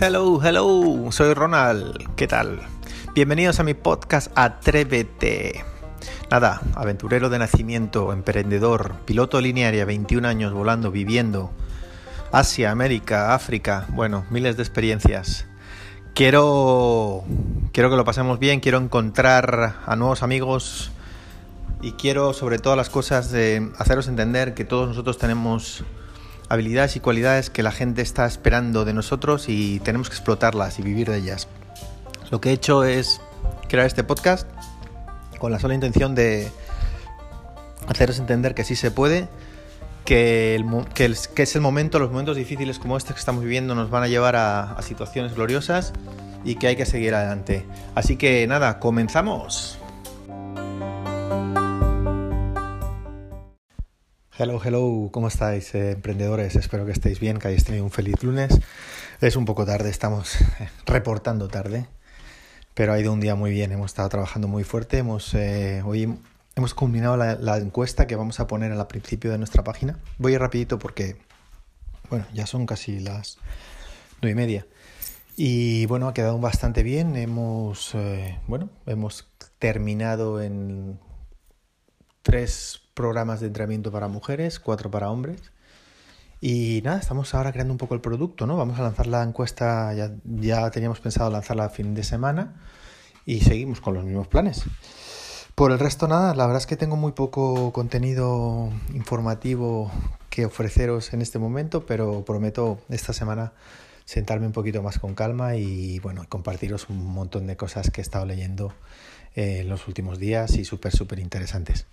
Hello, hello, soy Ronald, ¿qué tal? Bienvenidos a mi podcast Atrévete. Nada, aventurero de nacimiento, emprendedor, piloto linearia, 21 años volando, viviendo, Asia, América, África, bueno, miles de experiencias. Quiero, quiero que lo pasemos bien, quiero encontrar a nuevos amigos y quiero sobre todas las cosas de haceros entender que todos nosotros tenemos habilidades y cualidades que la gente está esperando de nosotros y tenemos que explotarlas y vivir de ellas. Lo que he hecho es crear este podcast con la sola intención de haceros entender que sí se puede, que, que, es el momento, los momentos difíciles como este que estamos viviendo nos van a llevar a, a situaciones gloriosas y que hay que seguir adelante. Así que nada, comenzamos. Hello, hello, ¿cómo estáis, eh, emprendedores? Espero que estéis bien, que hayáis tenido un feliz lunes. Es un poco tarde, estamos eh, reportando tarde, pero ha ido un día muy bien. Hemos estado trabajando muy fuerte. Hemos, eh, hoy hemos combinado la, encuesta que vamos a poner al principio de nuestra página. Voy rapidito porque, bueno, ya son casi las nueve y media. Y bueno, ha quedado bastante bien. Hemos, bueno, hemos terminado en tres programas de entrenamiento para mujeres, cuatro para hombres. Y nada, estamos ahora creando un poco el producto, ¿no? Vamos a lanzar la encuesta, ya, ya teníamos pensado lanzarla a fin de semana y seguimos con los mismos planes. Por el resto, nada, la verdad es que tengo muy poco contenido informativo que ofreceros en este momento, pero prometo esta semana sentarme un poquito más con calma y bueno, compartiros un montón de cosas que he estado leyendo eh, en los últimos días y súper, súper interesantes.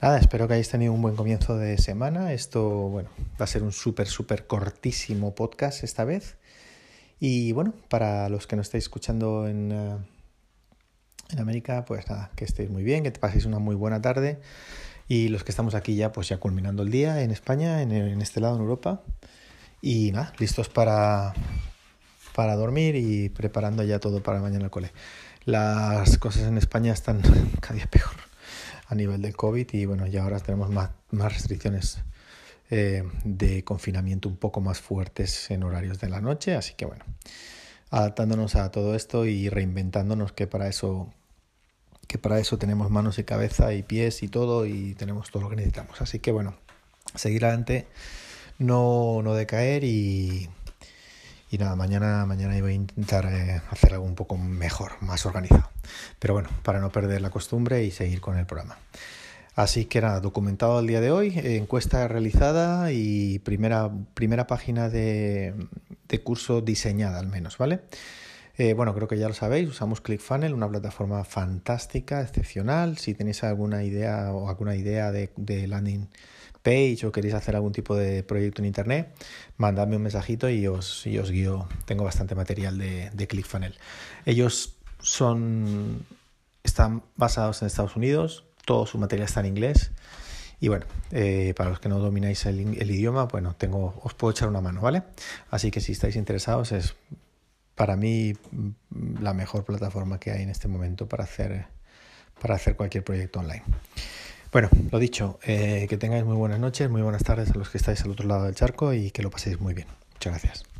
Nada, espero que hayáis tenido un buen comienzo de semana. Esto, bueno, va a ser un súper, súper cortísimo podcast esta vez. Y bueno, para los que no estáis escuchando en, eh, en América, pues nada, que estéis muy bien, que te paséis una muy buena tarde. Y los que estamos aquí ya, pues ya culminando el día en España, en, en este lado, en Europa. Y nada, listos para, para dormir y preparando ya todo para mañana al cole. Las cosas en España están cada día peor a nivel de COVID y bueno, ya ahora tenemos más, más restricciones eh, de confinamiento un poco más fuertes en horarios de la noche, así que bueno, adaptándonos a todo esto y reinventándonos que para eso que para eso tenemos manos y cabeza y pies y todo y tenemos todo lo que necesitamos. Así que bueno, seguir adelante, no, no decaer y, y nada, mañana, mañana voy a intentar eh, hacer algo un poco mejor, más organizado. Pero bueno, para no perder la costumbre y seguir con el programa. Así que nada, documentado el día de hoy, encuesta realizada y primera, primera página de, curso diseñada al menos, ¿vale? Eh, bueno, creo que ya lo sabéis, usamos ClickFunnels, una plataforma fantástica, excepcional. Si tenéis alguna idea o alguna idea de, landing page o queréis hacer algún tipo de proyecto en internet, mandadme un mensajito y os, os guío. Tengo bastante material de, de ClickFunnels. Ellos son, están basados en Estados Unidos, todo su material está en inglés. Y bueno, eh, para los que no domináis el, el, idioma, bueno, tengo, os puedo echar una mano, ¿vale? Así que si estáis interesados, es para mí la mejor plataforma que hay en este momento para hacer, para hacer cualquier proyecto online. Bueno, lo dicho, eh, que tengáis muy buenas noches, muy buenas tardes a los que estáis al otro lado del charco y que lo paséis muy bien. Muchas gracias.